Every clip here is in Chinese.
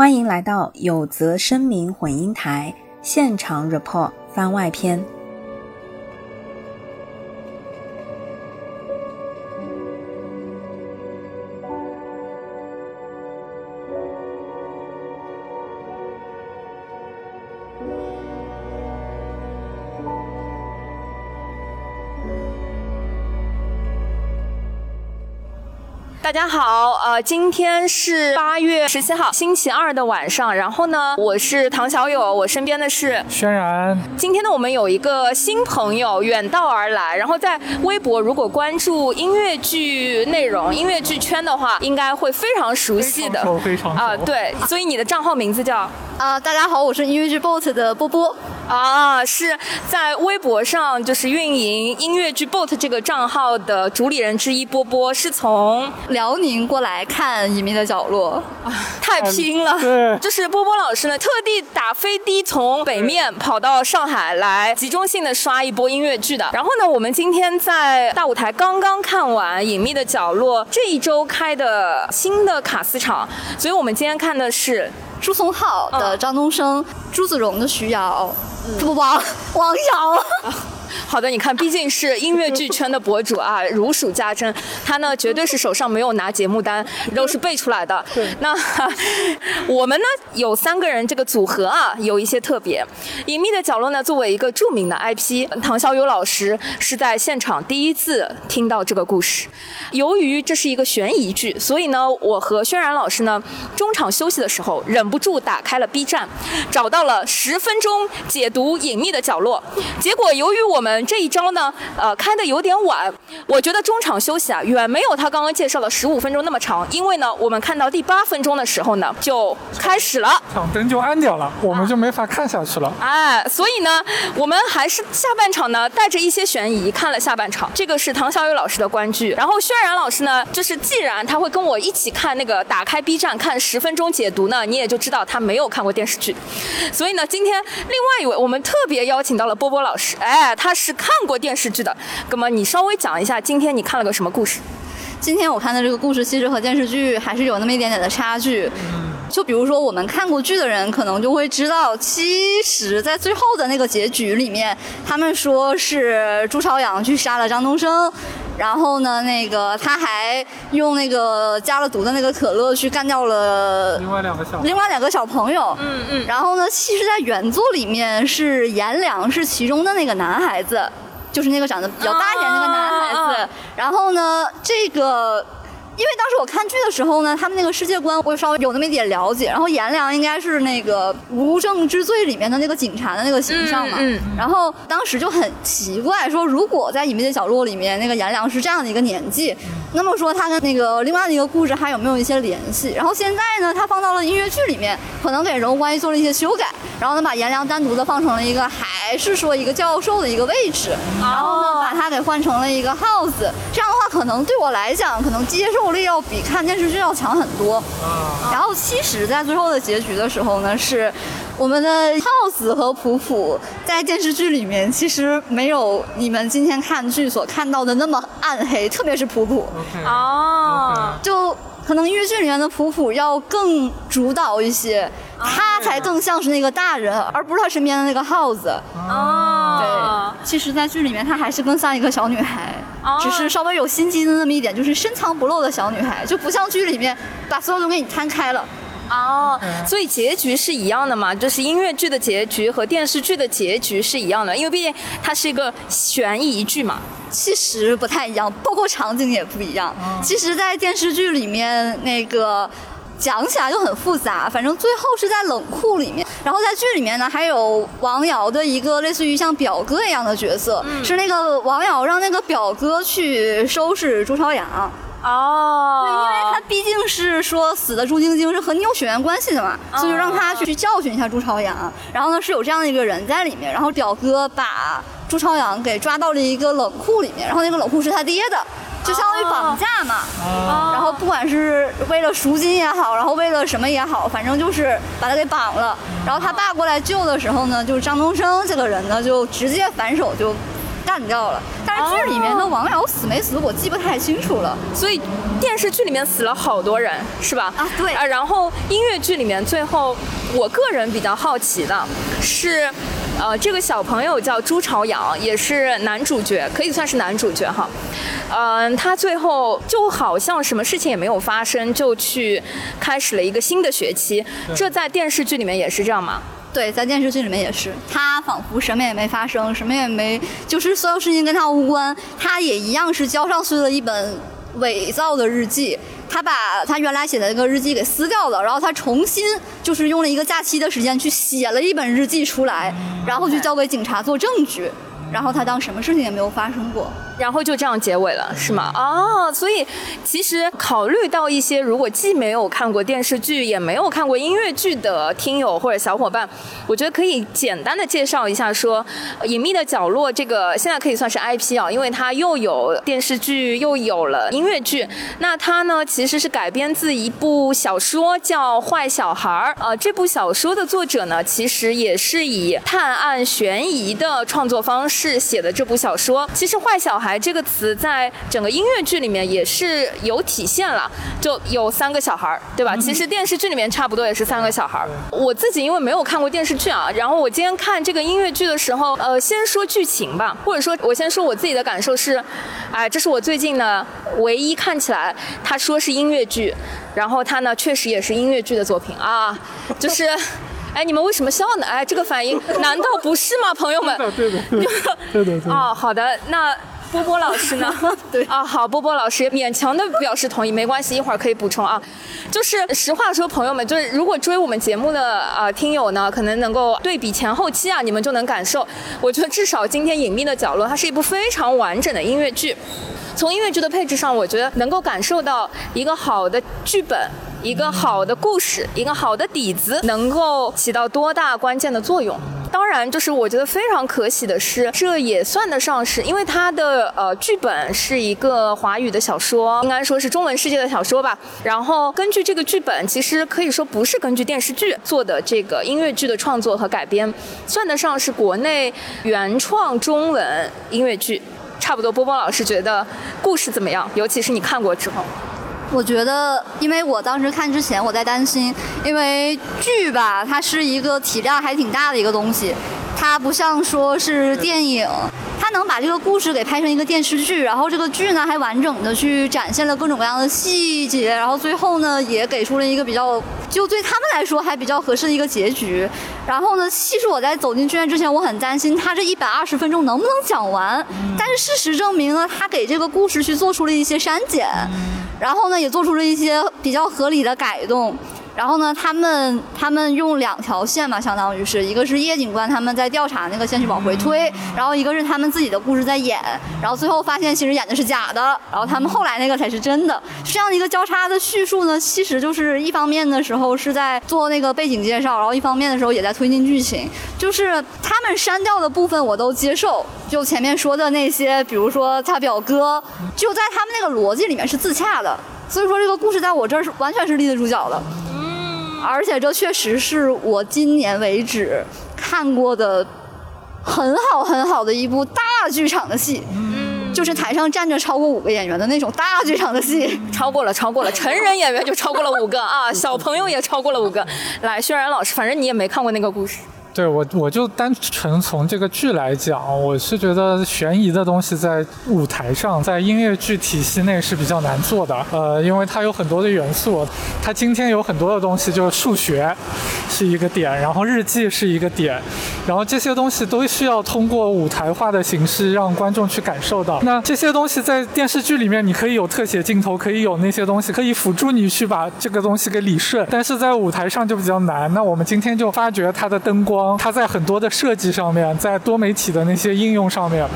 欢迎来到有则声明混音台现场 report 番外篇。大家好，呃，今天是八月十七号，星期二的晚上。然后呢，我是唐小友，我身边的是轩然。今天呢，我们有一个新朋友远道而来，然后在微博如果关注音乐剧内容、音乐剧圈的话，应该会非常熟悉的，非常熟，啊，对。所以你的账号名字叫啊，大家好，我是音乐剧 Boat 的波波。啊，是在微博上就是运营音乐剧 Boat 这个账号的主理人之一波波，是从辽宁过来看《隐秘的角落》，啊太拼了。对，就是波波老师呢，特地打飞的从北面跑到上海来，集中性的刷一波音乐剧的。然后呢，我们今天在大舞台刚刚看完《隐秘的角落》这一周开的新的卡斯场，所以我们今天看的是朱松浩的张东升，朱子荣的徐瑶。王王瑶，好的，你看，毕竟是音乐剧圈的博主啊，如数家珍。他呢，绝对是手上没有拿节目单，都是背出来的。那我们呢，有三个人这个组合啊，有一些特别。隐秘的角落呢，作为一个著名的 IP，唐小友老师是在现场第一次听到这个故事。由于这是一个悬疑剧，所以呢，我和轩然老师呢，中场休息的时候，忍不住打开了 B 站，找到了十分钟解读隐秘的角落。结果由于我们这一招呢，呃，开的有点晚，我觉得中场休息啊，远没有他刚刚介绍的十五分钟那么长。因为呢，我们看到第八分钟的时候呢，就开始了，场灯就暗掉了，我们就没法看下去了。哎，所以呢，我们还是下半场呢，带着一些悬疑看了下半场。这个是唐小雨老师的观剧，然后轩。然老师呢，就是既然他会跟我一起看那个打开 B 站看十分钟解读呢，你也就知道他没有看过电视剧。所以呢，今天另外一位我们特别邀请到了波波老师，哎，他是看过电视剧的。那么你稍微讲一下，今天你看了个什么故事？今天我看的这个故事其实和电视剧还是有那么一点点的差距。就比如说我们看过剧的人，可能就会知道，其实，在最后的那个结局里面，他们说是朱朝阳去杀了张东升。然后呢，那个他还用那个加了毒的那个可乐去干掉了另外两个小另外两个小朋友。嗯嗯。然后呢，其实，在原作里面是颜良是其中的那个男孩子，就是那个长得比较大一点那个男孩子。然后呢，这个。因为当时我看剧的时候呢，他们那个世界观我稍微有那么一点了解。然后颜良应该是那个《无证之罪》里面的那个警察的那个形象嘛。嗯。然后当时就很奇怪，说如果在《隐秘的角落》里面那个颜良是这样的一个年纪，那么说他跟那个另外的一个故事还有没有一些联系？然后现在呢，他放到了音乐剧里面，可能给人物关系做了一些修改，然后呢把颜良单独的放成了一个还是说一个教授的一个位置，然后呢把他给换成了一个 house。这样的话，可能对我来讲，可能接受。力要比看电视剧要强很多，然后其实，在最后的结局的时候呢，是我们的耗子和普普在电视剧里面其实没有你们今天看剧所看到的那么暗黑，特别是普普。哦，就可能音乐剧里面的普普要更主导一些，他才更像是那个大人，而不是他身边的那个耗子哦。对，其实，在剧里面，她还是更像一个小女孩。只是稍微有心机的那么一点，就是深藏不露的小女孩，就不像剧里面把所有都给你摊开了。哦，所以结局是一样的嘛？就是音乐剧的结局和电视剧的结局是一样的，因为毕竟它是一个悬疑剧嘛。其实不太一样，包括场景也不一样。其实，在电视剧里面那个。讲起来就很复杂，反正最后是在冷库里面，然后在剧里面呢，还有王瑶的一个类似于像表哥一样的角色，是那个王瑶让那个表哥去收拾朱朝阳。哦，对，因为他毕竟是说死的朱晶晶是和你有血缘关系的嘛，所以就让他去教训一下朱朝阳。然后呢，是有这样的一个人在里面，然后表哥把朱朝阳给抓到了一个冷库里面，然后那个冷库是他爹的。就相当于绑架嘛，然后不管是为了赎金也好，然后为了什么也好，反正就是把他给绑了。然后他爸过来救的时候呢，就是张东升这个人呢，就直接反手就。干掉了。但是剧里面的王瑶死没死，我记不太清楚了。所以电视剧里面死了好多人，是吧？啊，对啊。然后音乐剧里面最后，我个人比较好奇的是，呃，这个小朋友叫朱朝阳，也是男主角，可以算是男主角哈。嗯，他最后就好像什么事情也没有发生，就去开始了一个新的学期。这在电视剧里面也是这样吗？对，在电视剧里面也是，他仿佛什么也没发生，什么也没，就是所有事情跟他无关。他也一样是交上去了一本伪造的日记，他把他原来写的那个日记给撕掉了，然后他重新就是用了一个假期的时间去写了一本日记出来，然后去交给警察做证据，然后他当什么事情也没有发生过。然后就这样结尾了，是吗？哦，所以其实考虑到一些如果既没有看过电视剧，也没有看过音乐剧的听友或者小伙伴，我觉得可以简单的介绍一下，说《隐秘的角落》这个现在可以算是 IP 啊，因为它又有电视剧，又有了音乐剧。那它呢，其实是改编自一部小说，叫《坏小孩儿》。呃，这部小说的作者呢，其实也是以探案悬疑的创作方式写的这部小说。其实《坏小孩》。这个词在整个音乐剧里面也是有体现了，就有三个小孩儿，对吧？其实电视剧里面差不多也是三个小孩儿。我自己因为没有看过电视剧啊，然后我今天看这个音乐剧的时候，呃，先说剧情吧，或者说我先说我自己的感受是，哎，这是我最近呢唯一看起来他说是音乐剧，然后他呢确实也是音乐剧的作品啊，就是，哎，你们为什么笑呢？哎，这个反应难道不是吗，朋友们？对的，对的，对的，对 哦，好的，那。波波老师呢？对啊，好，波波老师勉强的表示同意，没关系，一会儿可以补充啊。就是实话说，朋友们，就是如果追我们节目的啊听友呢，可能能够对比前后期啊，你们就能感受。我觉得至少今天隐秘的角落，它是一部非常完整的音乐剧。从音乐剧的配置上，我觉得能够感受到一个好的剧本、一个好的故事、一个好的底子，能够起到多大关键的作用。当然，就是我觉得非常可喜的是，这也算得上是，因为它的呃剧本是一个华语的小说，应该说是中文世界的小说吧。然后根据这个剧本，其实可以说不是根据电视剧做的这个音乐剧的创作和改编，算得上是国内原创中文音乐剧。差不多，波波老师觉得故事怎么样？尤其是你看过之后。我觉得，因为我当时看之前，我在担心，因为剧吧，它是一个体量还挺大的一个东西，它不像说是电影，它能把这个故事给拍成一个电视剧，然后这个剧呢还完整的去展现了各种各样的细节，然后最后呢也给出了一个比较，就对他们来说还比较合适的一个结局。然后呢，其实我在走进剧院之前，我很担心他这一百二十分钟能不能讲完，但是事实证明呢，他给这个故事去做出了一些删减。然后呢，也做出了一些比较合理的改动。然后呢，他们他们用两条线嘛，相当于是一个是叶警官他们在调查那个线去往回推，然后一个是他们自己的故事在演，然后最后发现其实演的是假的，然后他们后来那个才是真的。这样的一个交叉的叙述呢，其实就是一方面的时候是在做那个背景介绍，然后一方面的时候也在推进剧情。就是他们删掉的部分我都接受，就前面说的那些，比如说他表哥，就在他们那个逻辑里面是自洽的。所以说这个故事在我这儿是完全是立得住脚的，嗯，而且这确实是我今年为止看过的很好很好的一部大剧场的戏，嗯，就是台上站着超过五个演员的那种大剧场的戏，超过了，超过了，成人演员就超过了五个啊，小朋友也超过了五个。来，轩然老师，反正你也没看过那个故事。对我，我就单纯从这个剧来讲，我是觉得悬疑的东西在舞台上，在音乐剧体系内是比较难做的。呃，因为它有很多的元素，它今天有很多的东西，就是数学是一个点，然后日记是一个点，然后这些东西都需要通过舞台化的形式让观众去感受到。那这些东西在电视剧里面，你可以有特写镜头，可以有那些东西，可以辅助你去把这个东西给理顺，但是在舞台上就比较难。那我们今天就发掘它的灯光。它在很多的设计上面，在多媒体的那些应用上面。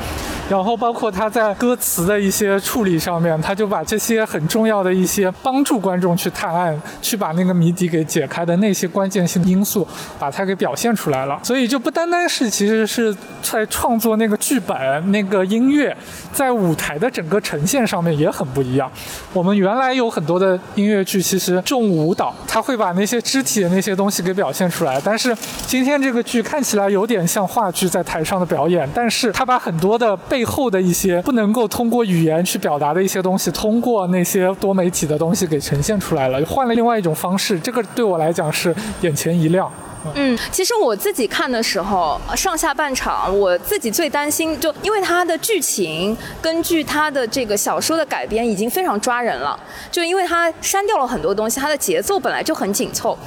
然后包括他在歌词的一些处理上面，他就把这些很重要的一些帮助观众去探案、去把那个谜底给解开的那些关键性因素，把它给表现出来了。所以就不单单是其实是在创作那个剧本、那个音乐，在舞台的整个呈现上面也很不一样。我们原来有很多的音乐剧其实重舞蹈，他会把那些肢体的那些东西给表现出来，但是今天这个剧看起来有点像话剧在台上的表演，但是他把很多的背后的一些不能够通过语言去表达的一些东西，通过那些多媒体的东西给呈现出来了，换了另外一种方式。这个对我来讲是眼前一亮。嗯，其实我自己看的时候，上下半场我自己最担心，就因为它的剧情根据它的这个小说的改编已经非常抓人了，就因为它删掉了很多东西，它的节奏本来就很紧凑。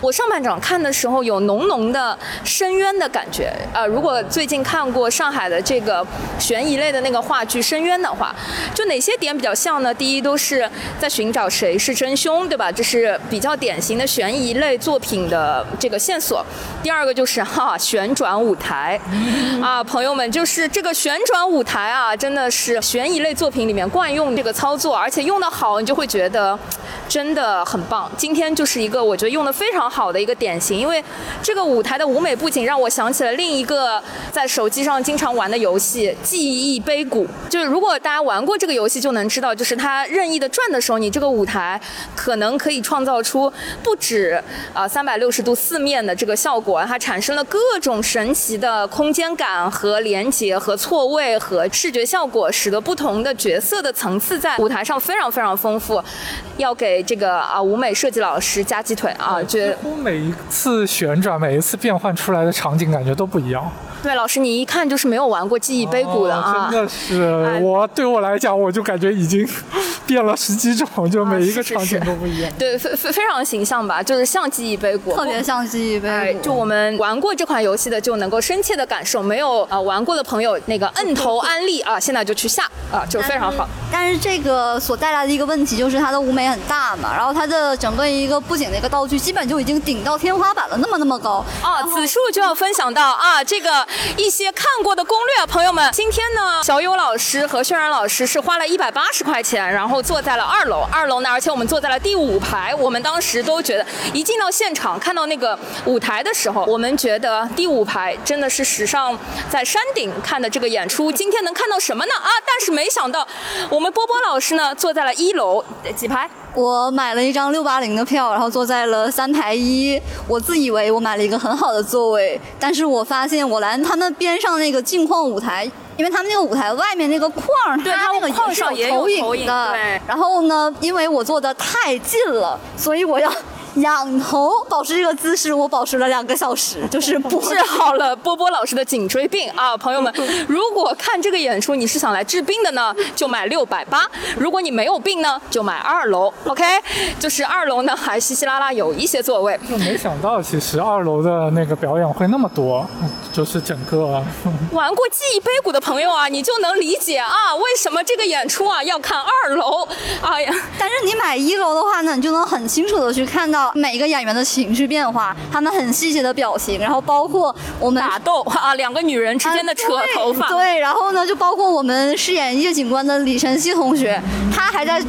我上半场看的时候有浓浓的深渊的感觉，呃，如果最近看过上海的这个悬疑类的那个话剧《深渊》的话，就哪些点比较像呢？第一，都是在寻找谁是真凶，对吧？这是比较典型的悬疑类作品的这个线索。第二个就是哈 旋转舞台，啊，朋友们，就是这个旋转舞台啊，真的是悬疑类作品里面惯用这个操作，而且用的好，你就会觉得 真的很棒。今天就是一个我觉得用的非常好的一个典型，因为这个舞台的舞美不仅让我想起了另一个在手机上经常玩的游戏《记忆碑谷》，就是如果大家玩过这个游戏，就能知道，就是它任意的转的时候，你这个舞台可能可以创造出不止啊三百六十度四面的。这个效果，它产生了各种神奇的空间感和连接和错位和视觉效果，使得不同的角色的层次在舞台上非常非常丰富。要给这个啊舞美设计老师加鸡腿啊！觉得每一次旋转，每一次变换出来的场景感觉都不一样。对，老师，你一看就是没有玩过记忆碑谷的啊！真的是，我对我来讲，我就感觉已经 变了十几种，就每一个场景都不一样。对，非非非常形象吧，就是像记忆碑谷，特别像记忆碑谷。就我们玩过这款游戏的，就能够深切的感受。没有啊玩过的朋友，那个摁头安利啊，现在就去下啊，就非常好。但是这个所带来的一个问题就是它的舞美很大嘛，然后它的整个一个布景的一个道具基本就已经顶到天花板了，那么那么高。啊，此处就要分享到啊这个。一些看过的攻略，朋友们，今天呢，小友老师和渲染老师是花了一百八十块钱，然后坐在了二楼。二楼呢，而且我们坐在了第五排。我们当时都觉得，一进到现场看到那个舞台的时候，我们觉得第五排真的是史上在山顶看的这个演出。今天能看到什么呢？啊，但是没想到，我们波波老师呢，坐在了一楼几排。我买了一张六八零的票，然后坐在了三排一。我自以为我买了一个很好的座位，但是我发现我来他们边上那个镜框舞台，因为他们那个舞台外面那个框，对它那个框上也有投影的。然后呢，因为我坐的太近了，所以我要。仰头保持这个姿势，我保持了两个小时，就是 治好了波波老师的颈椎病啊！朋友们，如果看这个演出你是想来治病的呢，就买六百八；如果你没有病呢，就买二楼。OK，就是二楼呢还稀稀拉拉有一些座位。就没想到其实二楼的那个表演会那么多，就是整个 玩过记忆碑谷的朋友啊，你就能理解啊，为什么这个演出啊要看二楼。哎呀，但是你买一楼的话呢，你就能很清楚的去看到。每一个演员的情绪变化，他们很细节的表情，然后包括我们打斗啊，两个女人之间的扯头发，对，然后呢，就包括我们饰演叶警官的李晨曦同学，他还在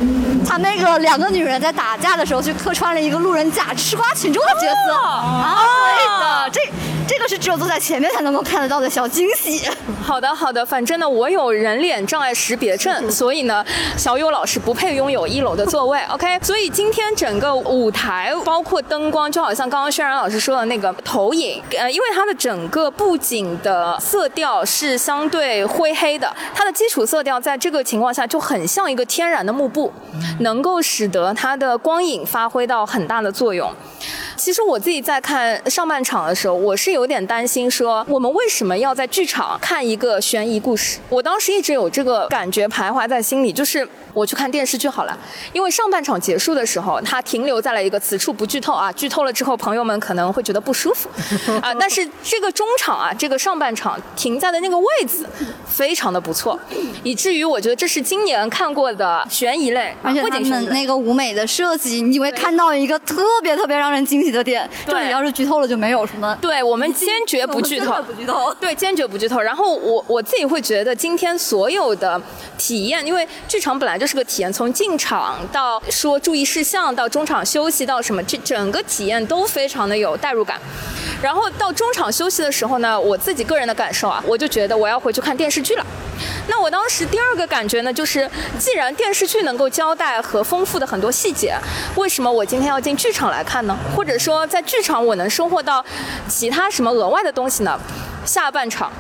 他那个两个女人在打架的时候，去客串了一个路人甲吃瓜群众的角色啊，对的，这。这个是只有坐在前面才能够看得到的小惊喜。好的，好的，反正呢，我有人脸障碍识别证，所以呢，小友老师不配拥有一楼的座位。OK，所以今天整个舞台包括灯光，就好像刚刚轩然老师说的那个投影，呃，因为它的整个布景的色调是相对灰黑的，它的基础色调在这个情况下就很像一个天然的幕布，能够使得它的光影发挥到很大的作用。其实我自己在看上半场的时候，我是有点担心，说我们为什么要在剧场看一个悬疑故事？我当时一直有这个感觉徘徊在心里，就是我去看电视剧好了。因为上半场结束的时候，它停留在了一个此处不剧透啊，剧透了之后朋友们可能会觉得不舒服啊。但是这个中场啊，这个上半场停在的那个位置非常的不错，以至于我觉得这是今年看过的悬疑类，而且他们那个舞美的设计，你会看到一个特别特别让人惊喜。的点，这里要是剧透了就没有什么。对我们坚决不剧透，不剧透。对，坚决不剧透。然后我我自己会觉得，今天所有的体验，因为剧场本来就是个体验，从进场到说注意事项，到中场休息，到什么，这整个体验都非常的有代入感。然后到中场休息的时候呢，我自己个人的感受啊，我就觉得我要回去看电视剧了。那我当时第二个感觉呢，就是既然电视剧能够交代和丰富的很多细节，为什么我今天要进剧场来看呢？或者说在剧场我能收获到其他什么额外的东西呢？下半场。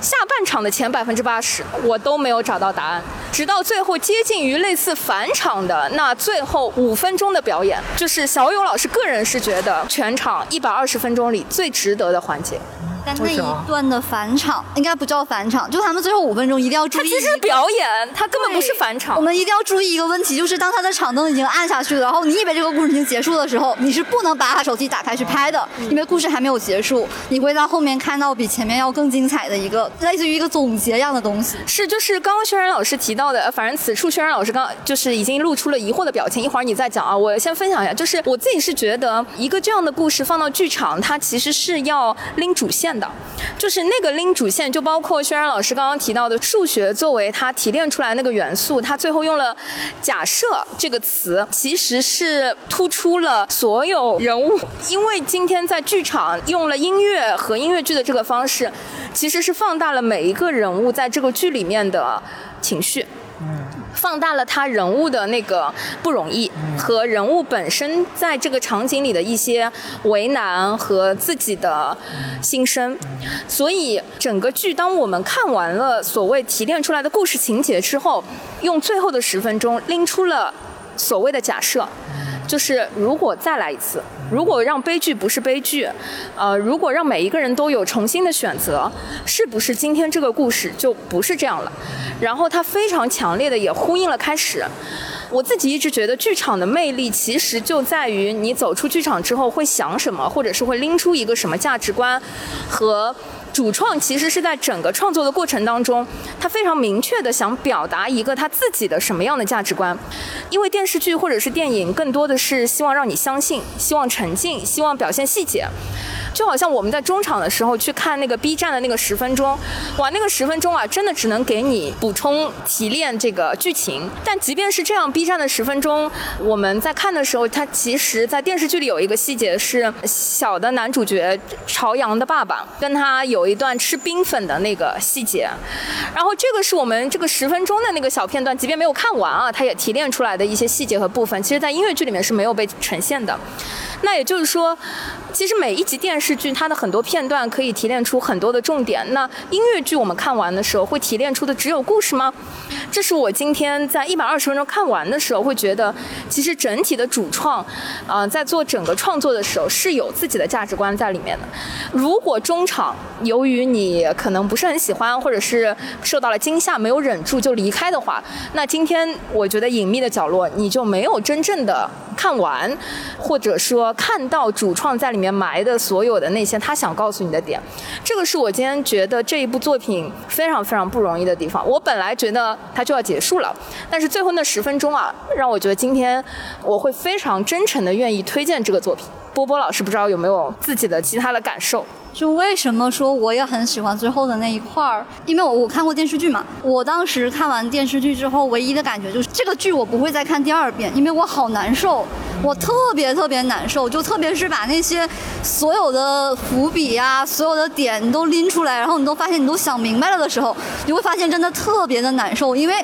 下半场的前百分之八十，我都没有找到答案，直到最后接近于类似返场的那最后五分钟的表演，就是小勇老师个人是觉得全场一百二十分钟里最值得的环节。但那一段的返场应该不叫返场，就他们最后五分钟一定要注意。他其实是表演，他根本不是返场。我们一定要注意一个问题，就是当他的场灯已经暗下去了，然后你以为这个故事已经结束的时候，你是不能把他手机打开去拍的，因为故事还没有结束。你会在后面看到比前面要更精彩的一个，类似于一个总结一样的东西。是，就是刚刚轩然老师提到的，反正此处轩然老师刚就是已经露出了疑惑的表情。一会儿你再讲啊，我先分享一下，就是我自己是觉得一个这样的故事放到剧场，它其实是要拎主线的，就是。是那个拎主线，就包括轩然老师刚刚提到的数学作为他提炼出来那个元素，他最后用了“假设”这个词，其实是突出了所有人物。因为今天在剧场用了音乐和音乐剧的这个方式，其实是放大了每一个人物在这个剧里面的情绪。放大了他人物的那个不容易和人物本身在这个场景里的一些为难和自己的心声，所以整个剧当我们看完了所谓提炼出来的故事情节之后，用最后的十分钟拎出了所谓的假设。就是如果再来一次，如果让悲剧不是悲剧，呃，如果让每一个人都有重新的选择，是不是今天这个故事就不是这样了？然后它非常强烈的也呼应了开始。我自己一直觉得剧场的魅力其实就在于你走出剧场之后会想什么，或者是会拎出一个什么价值观和。主创其实是在整个创作的过程当中，他非常明确的想表达一个他自己的什么样的价值观，因为电视剧或者是电影更多的是希望让你相信，希望沉浸，希望表现细节。就好像我们在中场的时候去看那个 B 站的那个十分钟，哇，那个十分钟啊，真的只能给你补充提炼这个剧情。但即便是这样，B 站的十分钟，我们在看的时候，它其实，在电视剧里有一个细节是小的男主角朝阳的爸爸跟他有有一段吃冰粉的那个细节，然后这个是我们这个十分钟的那个小片段，即便没有看完啊，它也提炼出来的一些细节和部分，其实在音乐剧里面是没有被呈现的。那也就是说，其实每一集电视剧它的很多片段可以提炼出很多的重点。那音乐剧我们看完的时候，会提炼出的只有故事吗？这是我今天在一百二十分钟看完的时候会觉得，其实整体的主创，啊，在做整个创作的时候是有自己的价值观在里面的。如果中场由于你可能不是很喜欢，或者是受到了惊吓没有忍住就离开的话，那今天我觉得隐秘的角落你就没有真正的看完，或者说。看到主创在里面埋的所有的那些他想告诉你的点，这个是我今天觉得这一部作品非常非常不容易的地方。我本来觉得它就要结束了，但是最后那十分钟啊，让我觉得今天我会非常真诚的愿意推荐这个作品。波波老师不知道有没有自己的其他的感受？就为什么说我也很喜欢最后的那一块儿？因为我我看过电视剧嘛，我当时看完电视剧之后，唯一的感觉就是这个剧我不会再看第二遍，因为我好难受，我特别特别难受，就特别是把那些所有的伏笔呀、所有的点你都拎出来，然后你都发现你都想明白了的时候，你会发现真的特别的难受，因为。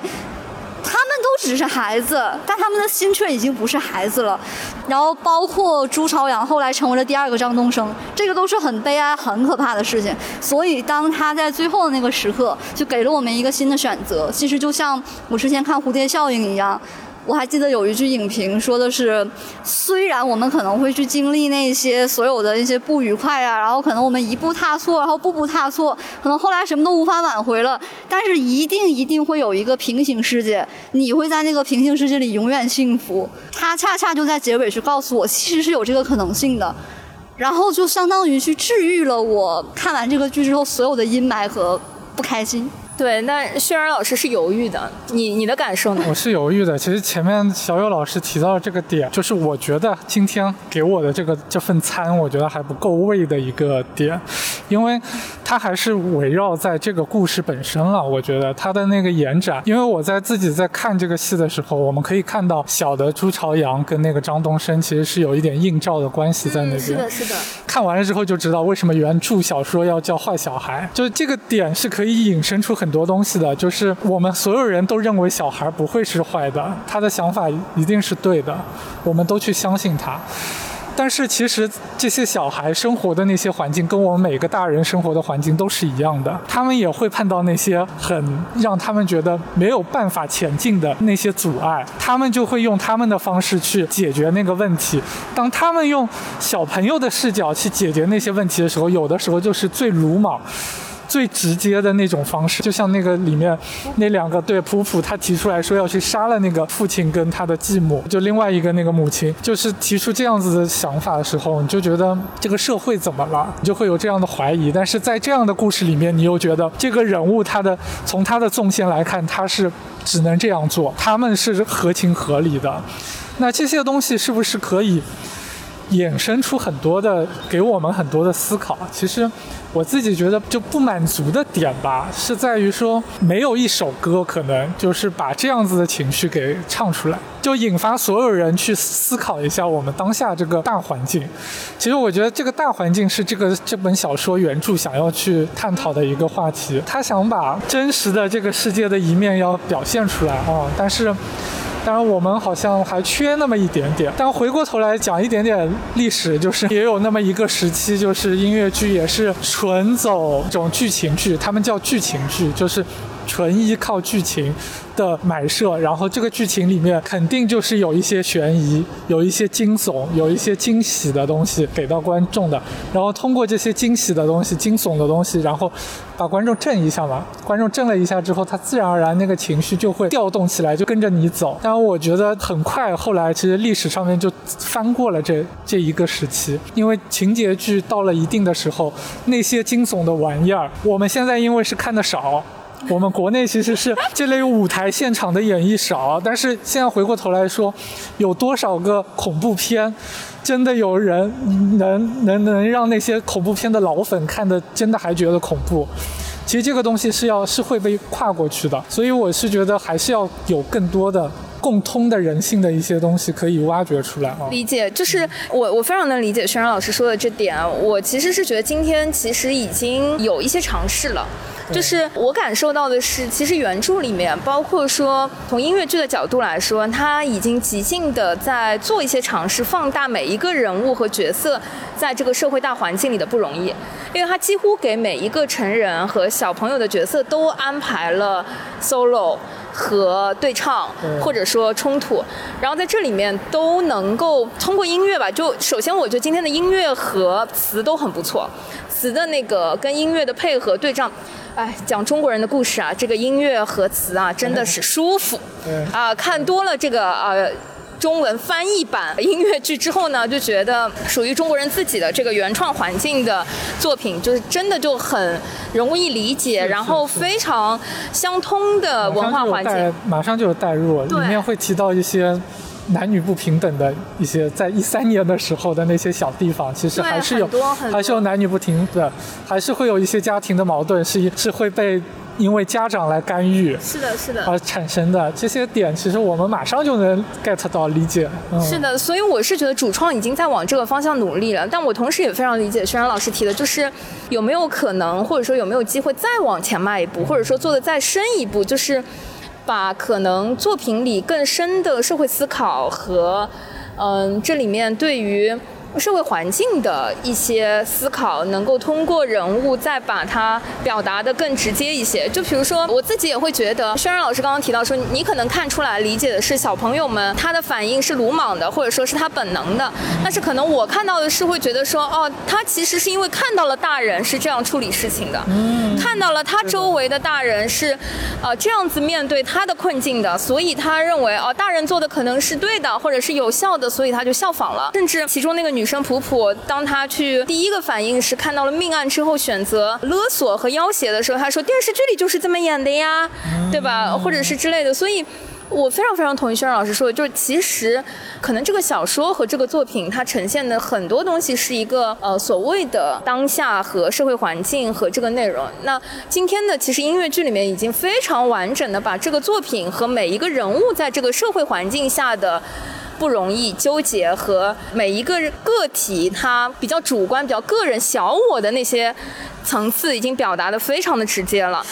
他们都只是孩子，但他们的心却已经不是孩子了。然后包括朱朝阳后来成为了第二个张东升，这个都是很悲哀、很可怕的事情。所以当他在最后的那个时刻，就给了我们一个新的选择。其实就像我之前看《蝴蝶效应》一样。我还记得有一句影评说的是，虽然我们可能会去经历那些所有的一些不愉快啊，然后可能我们一步踏错，然后步步踏错，可能后来什么都无法挽回了，但是一定一定会有一个平行世界，你会在那个平行世界里永远幸福。他恰恰就在结尾去告诉我，其实是有这个可能性的，然后就相当于去治愈了我看完这个剧之后所有的阴霾和不开心。对，那轩然老师是犹豫的，你你的感受呢？我是犹豫的。其实前面小友老师提到这个点，就是我觉得今天给我的这个这份餐，我觉得还不够味的一个点，因为它还是围绕在这个故事本身了。我觉得它的那个延展，因为我在自己在看这个戏的时候，我们可以看到小的朱朝阳跟那个张东升其实是有一点映照的关系在那边。是的，是的。看完了之后就知道为什么原著小说要叫坏小孩，就是这个点是可以引申出很。很多东西的，就是我们所有人都认为小孩不会是坏的，他的想法一定是对的，我们都去相信他。但是其实这些小孩生活的那些环境，跟我们每个大人生活的环境都是一样的。他们也会碰到那些很让他们觉得没有办法前进的那些阻碍，他们就会用他们的方式去解决那个问题。当他们用小朋友的视角去解决那些问题的时候，有的时候就是最鲁莽。最直接的那种方式，就像那个里面那两个对普普，他提出来说要去杀了那个父亲跟他的继母，就另外一个那个母亲，就是提出这样子的想法的时候，你就觉得这个社会怎么了？你就会有这样的怀疑。但是在这样的故事里面，你又觉得这个人物他的从他的纵线来看，他是只能这样做，他们是合情合理的。那这些东西是不是可以衍生出很多的，给我们很多的思考？其实。我自己觉得就不满足的点吧，是在于说没有一首歌可能就是把这样子的情绪给唱出来，就引发所有人去思考一下我们当下这个大环境。其实我觉得这个大环境是这个这本小说原著想要去探讨的一个话题，他想把真实的这个世界的一面要表现出来啊，但是。当然，我们好像还缺那么一点点。但回过头来讲一点点历史，就是也有那么一个时期，就是音乐剧也是纯走这种剧情剧，他们叫剧情剧，就是。纯依靠剧情的买设，然后这个剧情里面肯定就是有一些悬疑，有一些惊悚，有一些惊喜的东西给到观众的。然后通过这些惊喜的东西、惊悚的东西，然后把观众震一下嘛。观众震了一下之后，他自然而然那个情绪就会调动起来，就跟着你走。但，我觉得很快后来其实历史上面就翻过了这这一个时期，因为情节剧到了一定的时候，那些惊悚的玩意儿，我们现在因为是看的少。我们国内其实是这类舞台现场的演绎少，但是现在回过头来说，有多少个恐怖片，真的有人能能能让那些恐怖片的老粉看的真的还觉得恐怖？其实这个东西是要是会被跨过去的，所以我是觉得还是要有更多的共通的人性的一些东西可以挖掘出来啊。理解，就是我我非常能理解轩然老师说的这点，我其实是觉得今天其实已经有一些尝试了。就是我感受到的是，其实原著里面，包括说从音乐剧的角度来说，他已经极尽的在做一些尝试，放大每一个人物和角色在这个社会大环境里的不容易，因为他几乎给每一个成人和小朋友的角色都安排了 solo 和对唱，或者说冲突，然后在这里面都能够通过音乐吧，就首先我觉得今天的音乐和词都很不错，词的那个跟音乐的配合对仗。哎，讲中国人的故事啊，这个音乐和词啊，真的是舒服。啊，看多了这个呃中文翻译版音乐剧之后呢，就觉得属于中国人自己的这个原创环境的作品，就是真的就很容易理解，然后非常相通的文化环境，马上就有代入，里面会提到一些。男女不平等的一些，在一三年的时候的那些小地方，其实还是有，还是有男女不平等，还是会有一些家庭的矛盾，是是会被因为家长来干预，是的，是的，而产生的这些点，其实我们马上就能 get 到理解。是的，所以我是觉得主创已经在往这个方向努力了，但我同时也非常理解轩然老师提的，就是有没有可能，或者说有没有机会再往前迈一步，或者说做的再深一步，就是。把可能作品里更深的社会思考和，嗯，这里面对于。社会环境的一些思考，能够通过人物再把它表达的更直接一些。就比如说，我自己也会觉得，轩然老师刚刚提到说，你可能看出来理解的是小朋友们他的反应是鲁莽的，或者说是他本能的。但是可能我看到的是会觉得说，哦，他其实是因为看到了大人是这样处理事情的，看到了他周围的大人是，呃，这样子面对他的困境的，所以他认为哦，大人做的可能是对的，或者是有效的，所以他就效仿了。甚至其中那个女。女生普普，当她去第一个反应是看到了命案之后，选择勒索和要挟的时候，她说电视剧里就是这么演的呀，对吧？或者是之类的。所以，我非常非常同意轩然老师说的，就是其实可能这个小说和这个作品它呈现的很多东西是一个呃所谓的当下和社会环境和这个内容。那今天的其实音乐剧里面已经非常完整的把这个作品和每一个人物在这个社会环境下的。不容易纠结和每一个个体他比较主观、比较个人、小我的那些层次已经表达的非常的直接了，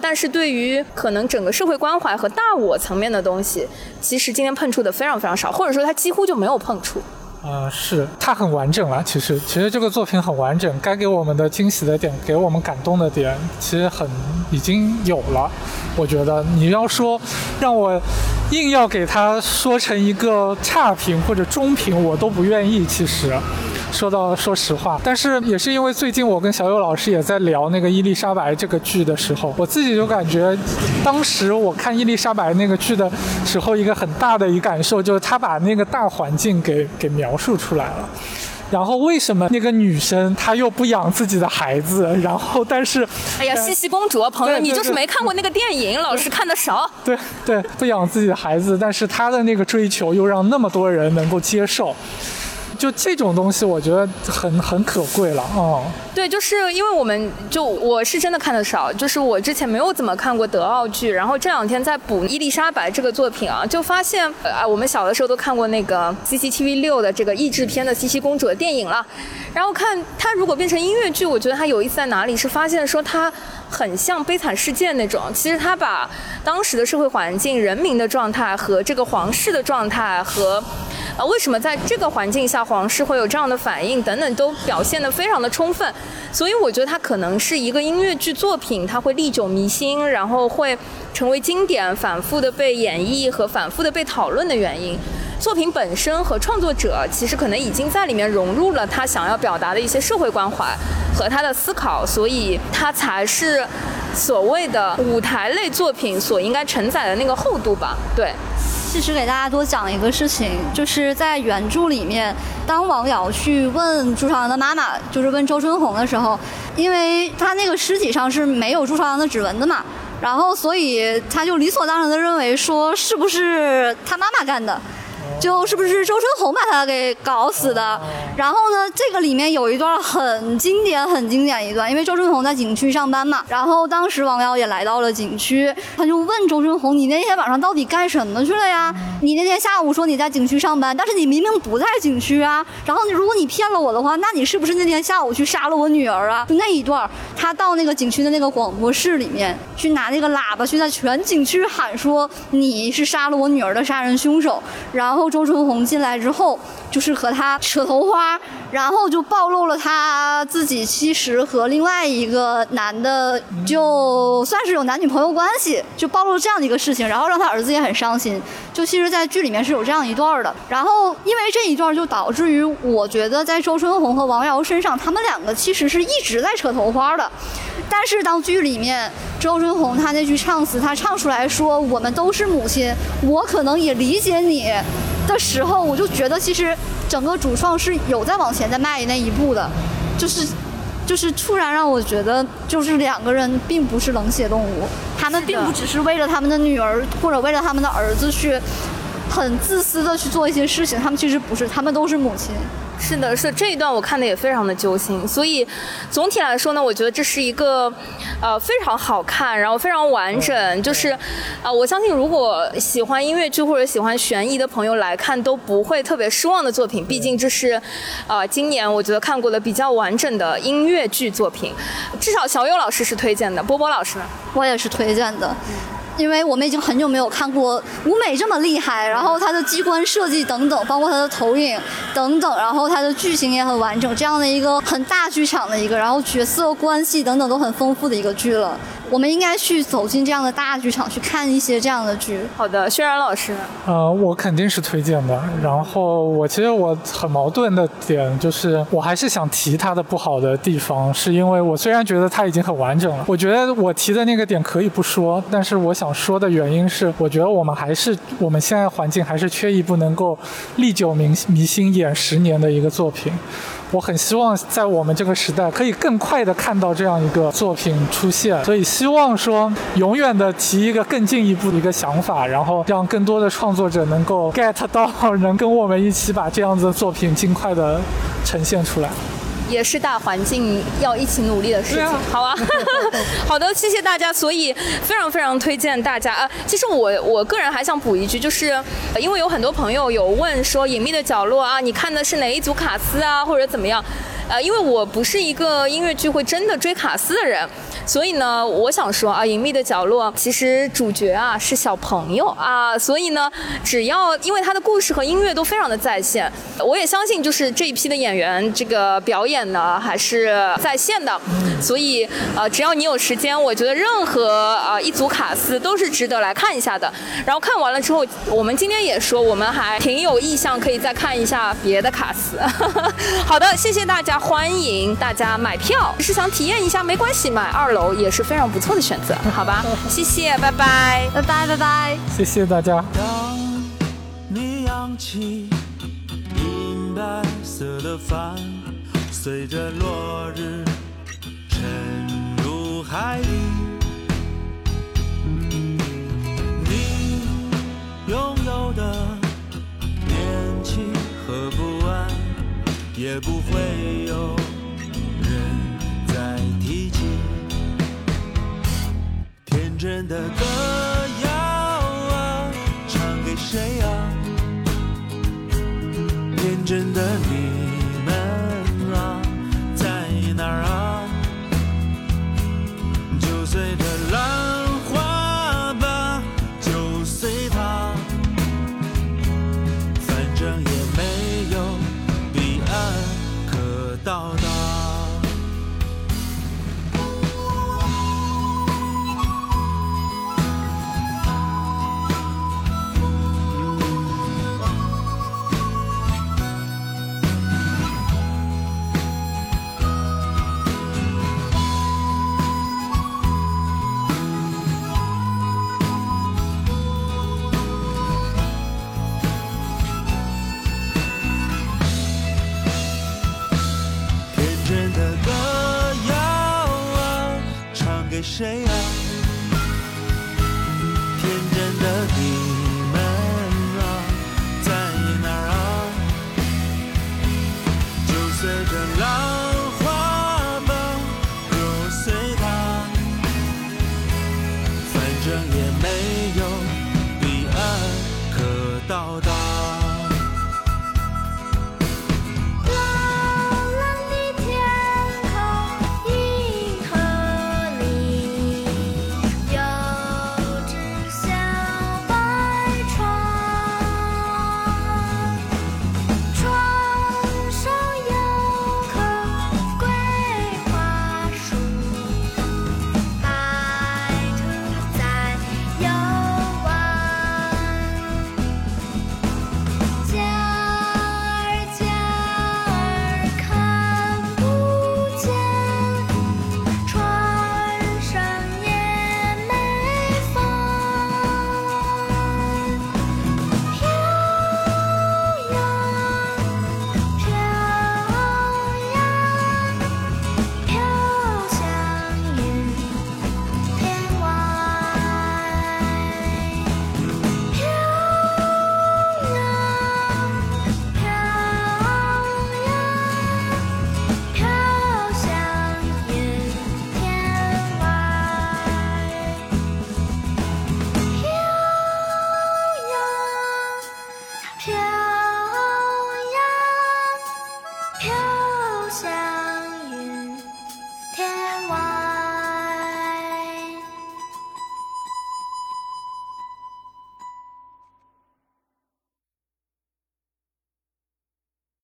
但是对于可能整个社会关怀和大我层面的东西，其实今天碰触的非常非常少，或者说他几乎就没有碰触。呃，是它很完整了。其实，其实这个作品很完整，该给我们的惊喜的点，给我们感动的点，其实很已经有了。我觉得你要说让我硬要给它说成一个差评或者中评，我都不愿意。其实。说到说实话，但是也是因为最近我跟小友老师也在聊那个伊丽莎白这个剧的时候，我自己就感觉，当时我看伊丽莎白那个剧的时候，一个很大的一感受就是他把那个大环境给给描述出来了。然后为什么那个女生她又不养自己的孩子？然后但是，哎呀，茜茜公主朋友，你就是没看过那个电影，老是看的少。对对，不养自己的孩子，但是她的那个追求又让那么多人能够接受。就这种东西，我觉得很很可贵了哦。对，就是因为我们就我是真的看的少，就是我之前没有怎么看过德奥剧，然后这两天在补《伊丽莎白》这个作品啊，就发现啊，我们小的时候都看过那个 CCTV 六的这个译制片的《茜茜公主》的电影了，然后看它如果变成音乐剧，我觉得它有意思在哪里？是发现说它很像《悲惨世界》那种，其实他把当时的社会环境、人民的状态和这个皇室的状态和。啊，为什么在这个环境下皇室会有这样的反应等等，都表现得非常的充分，所以我觉得它可能是一个音乐剧作品，它会历久弥新，然后会成为经典，反复的被演绎和反复的被讨论的原因。作品本身和创作者其实可能已经在里面融入了他想要表达的一些社会关怀和他的思考，所以他才是所谓的舞台类作品所应该承载的那个厚度吧？对。其实给大家多讲一个事情，就是在原著里面，当王瑶去问朱朝阳的妈妈，就是问周春红的时候，因为他那个尸体上是没有朱朝阳的指纹的嘛，然后所以他就理所当然的认为说是不是他妈妈干的。就是不是周春红把他给搞死的？然后呢，这个里面有一段很经典、很经典一段，因为周春红在景区上班嘛。然后当时王瑶也来到了景区，他就问周春红：“你那天晚上到底干什么去了呀？你那天下午说你在景区上班，但是你明明不在景区啊。然后你如果你骗了我的话，那你是不是那天下午去杀了我女儿啊？”就那一段，他到那个景区的那个广播室里面去拿那个喇叭，去在全景区喊说：“你是杀了我女儿的杀人凶手。”然后。周春红进来之后，就是和他扯头花，然后就暴露了他自己其实和另外一个男的，就算是有男女朋友关系，就暴露这样的一个事情，然后让他儿子也很伤心。就其实，在剧里面是有这样一段的。然后，因为这一段就导致于，我觉得在周春红和王瑶身上，他们两个其实是一直在扯头花的。但是，当剧里面周春红他那句唱词，他唱出来说：“我们都是母亲，我可能也理解你。”的时候，我就觉得其实整个主创是有在往前在迈那一步的，就是，就是突然让我觉得，就是两个人并不是冷血动物，他们并不只是为了他们的女儿或者为了他们的儿子去很自私的去做一些事情，他们其实不是，他们都是母亲。是的，是这一段我看的也非常的揪心，所以总体来说呢，我觉得这是一个呃非常好看，然后非常完整，就是啊，我相信如果喜欢音乐剧或者喜欢悬疑的朋友来看都不会特别失望的作品，毕竟这是啊今年我觉得看过的比较完整的音乐剧作品，至少小友老师是推荐的，波波老师呢，我也是推荐的。因为我们已经很久没有看过舞美这么厉害，然后它的机关设计等等，包括它的投影等等，然后它的剧情也很完整，这样的一个很大剧场的一个，然后角色关系等等都很丰富的一个剧了。我们应该去走进这样的大剧场去看一些这样的剧。好的，薛然老师。呃，我肯定是推荐的。然后我其实我很矛盾的点就是，我还是想提它的不好的地方，是因为我虽然觉得它已经很完整了，我觉得我提的那个点可以不说，但是我想说的原因是，我觉得我们还是我们现在环境还是缺一部能够历久弥弥新演十年的一个作品。我很希望在我们这个时代可以更快的看到这样一个作品出现，所以希望说永远的提一个更进一步的一个想法，然后让更多的创作者能够 get 到，能跟我们一起把这样子的作品尽快的呈现出来。也是大环境要一起努力的事情，好啊，好的，谢谢大家。所以非常非常推荐大家啊。其实我我个人还想补一句，就是因为有很多朋友有问说《隐秘的角落》啊，你看的是哪一组卡司啊，或者怎么样？呃，因为我不是一个音乐剧会真的追卡斯的人，所以呢，我想说啊，《隐秘的角落》其实主角啊是小朋友啊，所以呢，只要因为他的故事和音乐都非常的在线，我也相信就是这一批的演员这个表演呢还是在线的，所以呃，只要你有时间，我觉得任何啊一组卡司都是值得来看一下的。然后看完了之后，我们今天也说我们还挺有意向可以再看一下别的卡斯。好的，谢谢大家，欢迎大家买票，是想体验一下没关系，买二楼也是非常不错的选择，好吧？谢谢，拜拜，拜拜拜拜，谢谢大家。当你扬起银白色的帆，随着落日沉入海底，你拥有的年轻和不安，也不会有的歌谣啊，唱给谁啊？天真的谁啊？天真